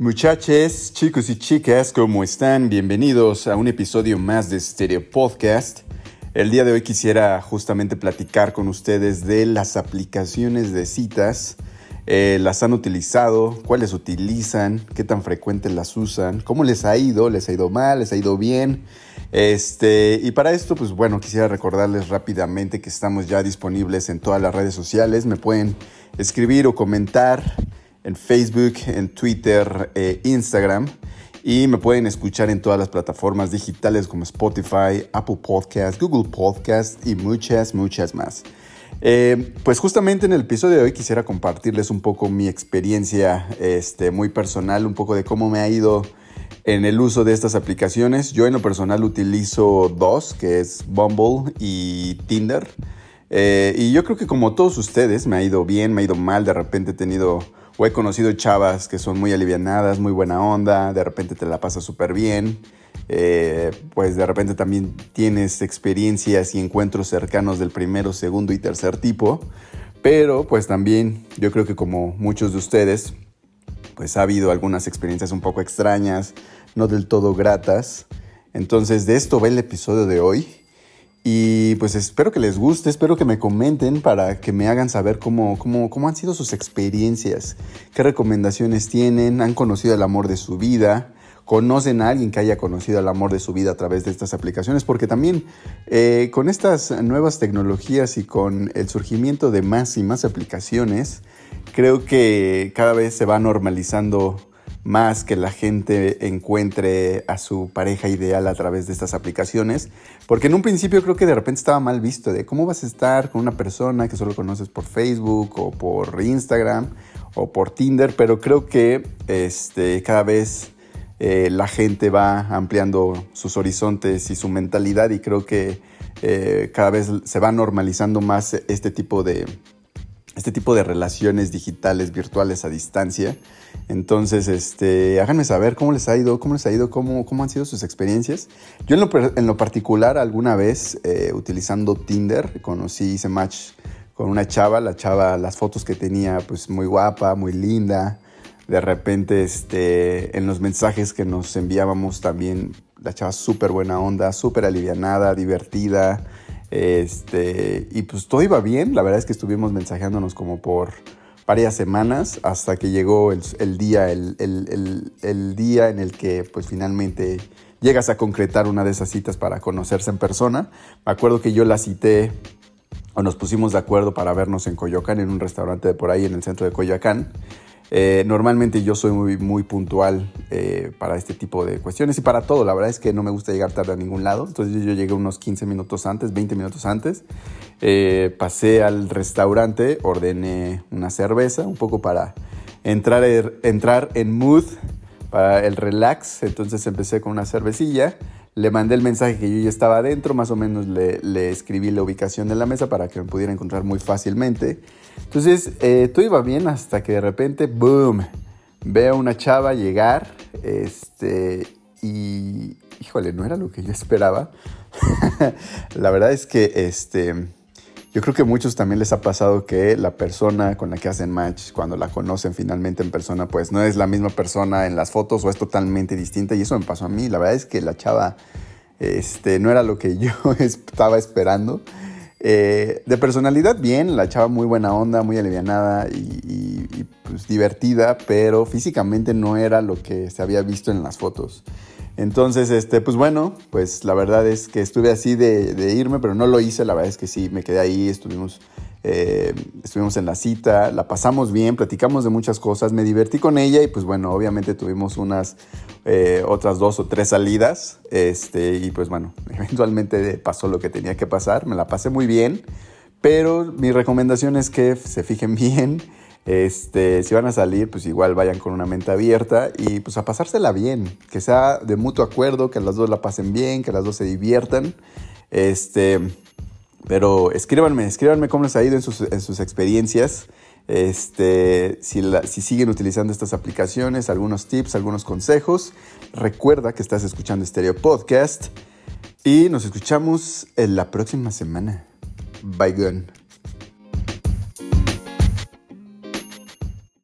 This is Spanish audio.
Muchachos, chicos y chicas, ¿cómo están? Bienvenidos a un episodio más de Stereo Podcast. El día de hoy quisiera justamente platicar con ustedes de las aplicaciones de citas. Eh, ¿Las han utilizado? ¿Cuáles utilizan? ¿Qué tan frecuentes las usan? ¿Cómo les ha ido? ¿Les ha ido mal? ¿Les ha ido bien? Este, y para esto, pues bueno, quisiera recordarles rápidamente que estamos ya disponibles en todas las redes sociales. Me pueden escribir o comentar en Facebook, en Twitter, eh, Instagram. Y me pueden escuchar en todas las plataformas digitales como Spotify, Apple Podcast, Google Podcast y muchas, muchas más. Eh, pues justamente en el episodio de hoy quisiera compartirles un poco mi experiencia este, muy personal, un poco de cómo me ha ido en el uso de estas aplicaciones. Yo en lo personal utilizo dos, que es Bumble y Tinder. Eh, y yo creo que como todos ustedes, me ha ido bien, me ha ido mal, de repente he tenido o he conocido chavas que son muy alivianadas, muy buena onda, de repente te la pasas súper bien. Eh, pues de repente también tienes experiencias y encuentros cercanos del primero, segundo y tercer tipo. Pero pues también yo creo que como muchos de ustedes, pues ha habido algunas experiencias un poco extrañas, no del todo gratas. Entonces de esto va el episodio de hoy. Y pues espero que les guste, espero que me comenten para que me hagan saber cómo, cómo, cómo han sido sus experiencias, qué recomendaciones tienen, han conocido el amor de su vida, conocen a alguien que haya conocido el amor de su vida a través de estas aplicaciones, porque también eh, con estas nuevas tecnologías y con el surgimiento de más y más aplicaciones, creo que cada vez se va normalizando más que la gente encuentre a su pareja ideal a través de estas aplicaciones, porque en un principio creo que de repente estaba mal visto de cómo vas a estar con una persona que solo conoces por Facebook o por Instagram o por Tinder, pero creo que este, cada vez eh, la gente va ampliando sus horizontes y su mentalidad y creo que eh, cada vez se va normalizando más este tipo de, este tipo de relaciones digitales, virtuales a distancia. Entonces, este, háganme saber cómo les ha ido, cómo les ha ido, cómo, cómo han sido sus experiencias. Yo en lo, en lo particular, alguna vez, eh, utilizando Tinder, conocí, hice match con una chava. La chava, las fotos que tenía, pues muy guapa, muy linda. De repente, este, en los mensajes que nos enviábamos también, la chava súper buena onda, súper alivianada, divertida. Este, y pues todo iba bien, la verdad es que estuvimos mensajeándonos como por varias semanas hasta que llegó el, día, el, el, día en el que pues finalmente llegas a concretar una de esas citas para conocerse en persona. Me acuerdo que yo la cité o nos pusimos de acuerdo para vernos en Coyoacán, en un restaurante de por ahí en el centro de Coyoacán. Eh, normalmente yo soy muy, puntual eh, para este tipo de cuestiones y para todo. La verdad es que no me gusta llegar tarde a ningún lado. Entonces yo llegué unos 15 minutos antes, 20 minutos antes. Eh, pasé al restaurante, ordené una cerveza, un poco para entrar, entrar en mood, para el relax. Entonces empecé con una cervecilla le mandé el mensaje que yo ya estaba adentro, más o menos le, escribí la ubicación de la mesa para que me pudiera encontrar muy fácilmente. Entonces, eh, todo iba bien hasta que de repente, boom, veo a una chava llegar, este, y, híjole, no era lo que yo esperaba. la verdad es que, este, yo creo que a muchos también les ha pasado que la persona con la que hacen match, cuando la conocen finalmente en persona, pues no es la misma persona en las fotos o es totalmente distinta. Y eso me pasó a mí. La verdad es que la chava este, no era lo que yo estaba esperando. Eh, de personalidad, bien, la chava muy buena onda, muy alivianada y, y, pues, divertida, pero físicamente no era lo que se había visto en las fotos. Entonces, este, pues bueno, pues la verdad es que estuve así de, irme, pero no lo hice, la verdad es que sí, me quedé ahí, estuvimos, eh, estuvimos en la cita, la pasamos bien, platicamos de muchas cosas, me divertí con ella y pues bueno, obviamente tuvimos unas eh, otras dos o tres salidas, este, y pues bueno, eventualmente pasó lo que tenía que pasar, me la pasé muy bien, pero mi recomendación es que se fijen bien este, si van a salir, pues igual vayan con una mente abierta y pues a pasársela bien, que sea de mutuo acuerdo, que las dos la pasen bien, que las dos se diviertan. Este, pero escríbanme, escríbanme cómo les ha ido en sus, experiencias. Este, si, si, siguen utilizando estas aplicaciones, algunos tips, algunos consejos. Recuerda que estás escuchando Stereo Podcast y nos escuchamos en la próxima semana. Bye, gun.